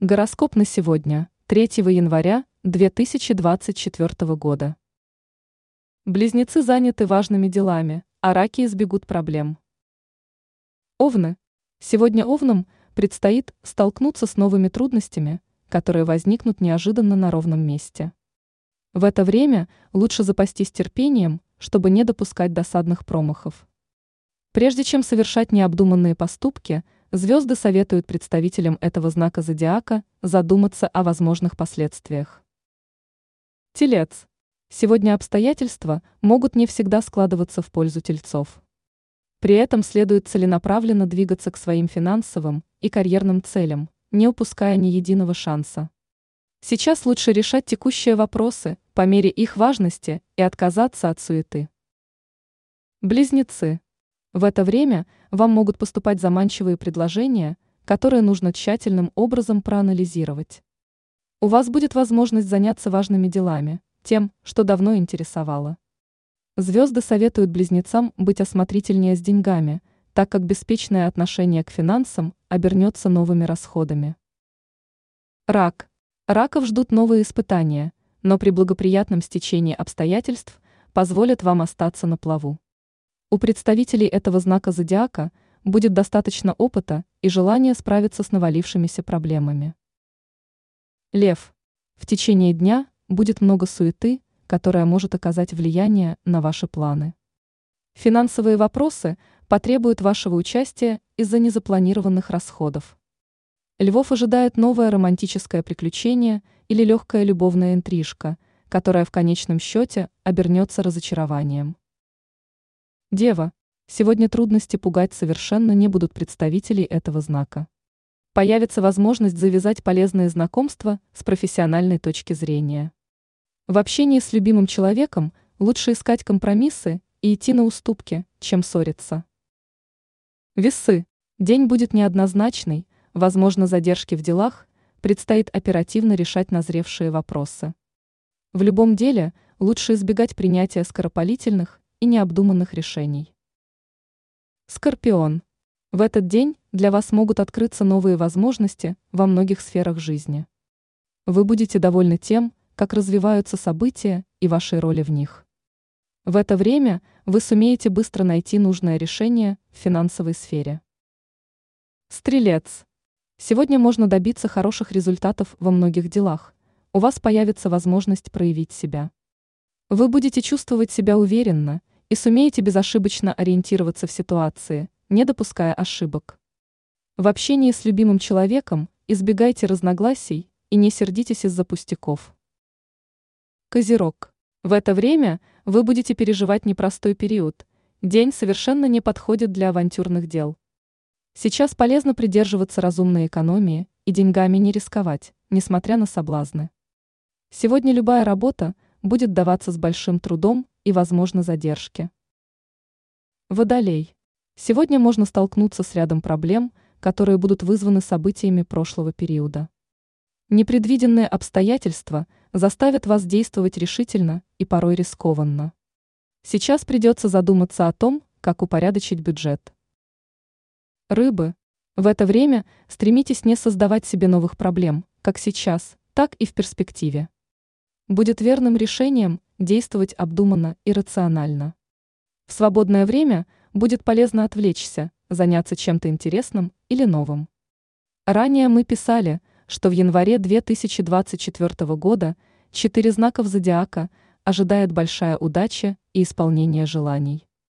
Гороскоп на сегодня, 3 января 2024 года. Близнецы заняты важными делами, а раки избегут проблем. Овны. Сегодня овнам предстоит столкнуться с новыми трудностями, которые возникнут неожиданно на ровном месте. В это время лучше запастись терпением, чтобы не допускать досадных промахов. Прежде чем совершать необдуманные поступки, звезды советуют представителям этого знака зодиака задуматься о возможных последствиях. Телец. Сегодня обстоятельства могут не всегда складываться в пользу тельцов. При этом следует целенаправленно двигаться к своим финансовым и карьерным целям, не упуская ни единого шанса. Сейчас лучше решать текущие вопросы по мере их важности и отказаться от суеты. Близнецы. В это время вам могут поступать заманчивые предложения, которые нужно тщательным образом проанализировать. У вас будет возможность заняться важными делами, тем, что давно интересовало. Звезды советуют близнецам быть осмотрительнее с деньгами, так как беспечное отношение к финансам обернется новыми расходами. Рак. Раков ждут новые испытания, но при благоприятном стечении обстоятельств позволят вам остаться на плаву. У представителей этого знака зодиака будет достаточно опыта и желания справиться с навалившимися проблемами. Лев. В течение дня будет много суеты, которая может оказать влияние на ваши планы. Финансовые вопросы потребуют вашего участия из-за незапланированных расходов. Львов ожидает новое романтическое приключение или легкая любовная интрижка, которая в конечном счете обернется разочарованием. Дева, сегодня трудности пугать совершенно не будут представителей этого знака. Появится возможность завязать полезные знакомства с профессиональной точки зрения. В общении с любимым человеком лучше искать компромиссы и идти на уступки, чем ссориться. Весы. День будет неоднозначный, возможно задержки в делах, предстоит оперативно решать назревшие вопросы. В любом деле лучше избегать принятия скоропалительных и необдуманных решений. Скорпион. В этот день для вас могут открыться новые возможности во многих сферах жизни. Вы будете довольны тем, как развиваются события и вашей роли в них. В это время вы сумеете быстро найти нужное решение в финансовой сфере. Стрелец. Сегодня можно добиться хороших результатов во многих делах. У вас появится возможность проявить себя. Вы будете чувствовать себя уверенно и сумеете безошибочно ориентироваться в ситуации, не допуская ошибок. В общении с любимым человеком избегайте разногласий и не сердитесь из-за пустяков. Козерог. В это время вы будете переживать непростой период. День совершенно не подходит для авантюрных дел. Сейчас полезно придерживаться разумной экономии и деньгами не рисковать, несмотря на соблазны. Сегодня любая работа – будет даваться с большим трудом и, возможно, задержки. Водолей. Сегодня можно столкнуться с рядом проблем, которые будут вызваны событиями прошлого периода. Непредвиденные обстоятельства заставят вас действовать решительно и порой рискованно. Сейчас придется задуматься о том, как упорядочить бюджет. Рыбы. В это время стремитесь не создавать себе новых проблем, как сейчас, так и в перспективе будет верным решением действовать обдуманно и рационально. В свободное время будет полезно отвлечься, заняться чем-то интересным или новым. Ранее мы писали, что в январе 2024 года четыре знаков зодиака ожидает большая удача и исполнение желаний.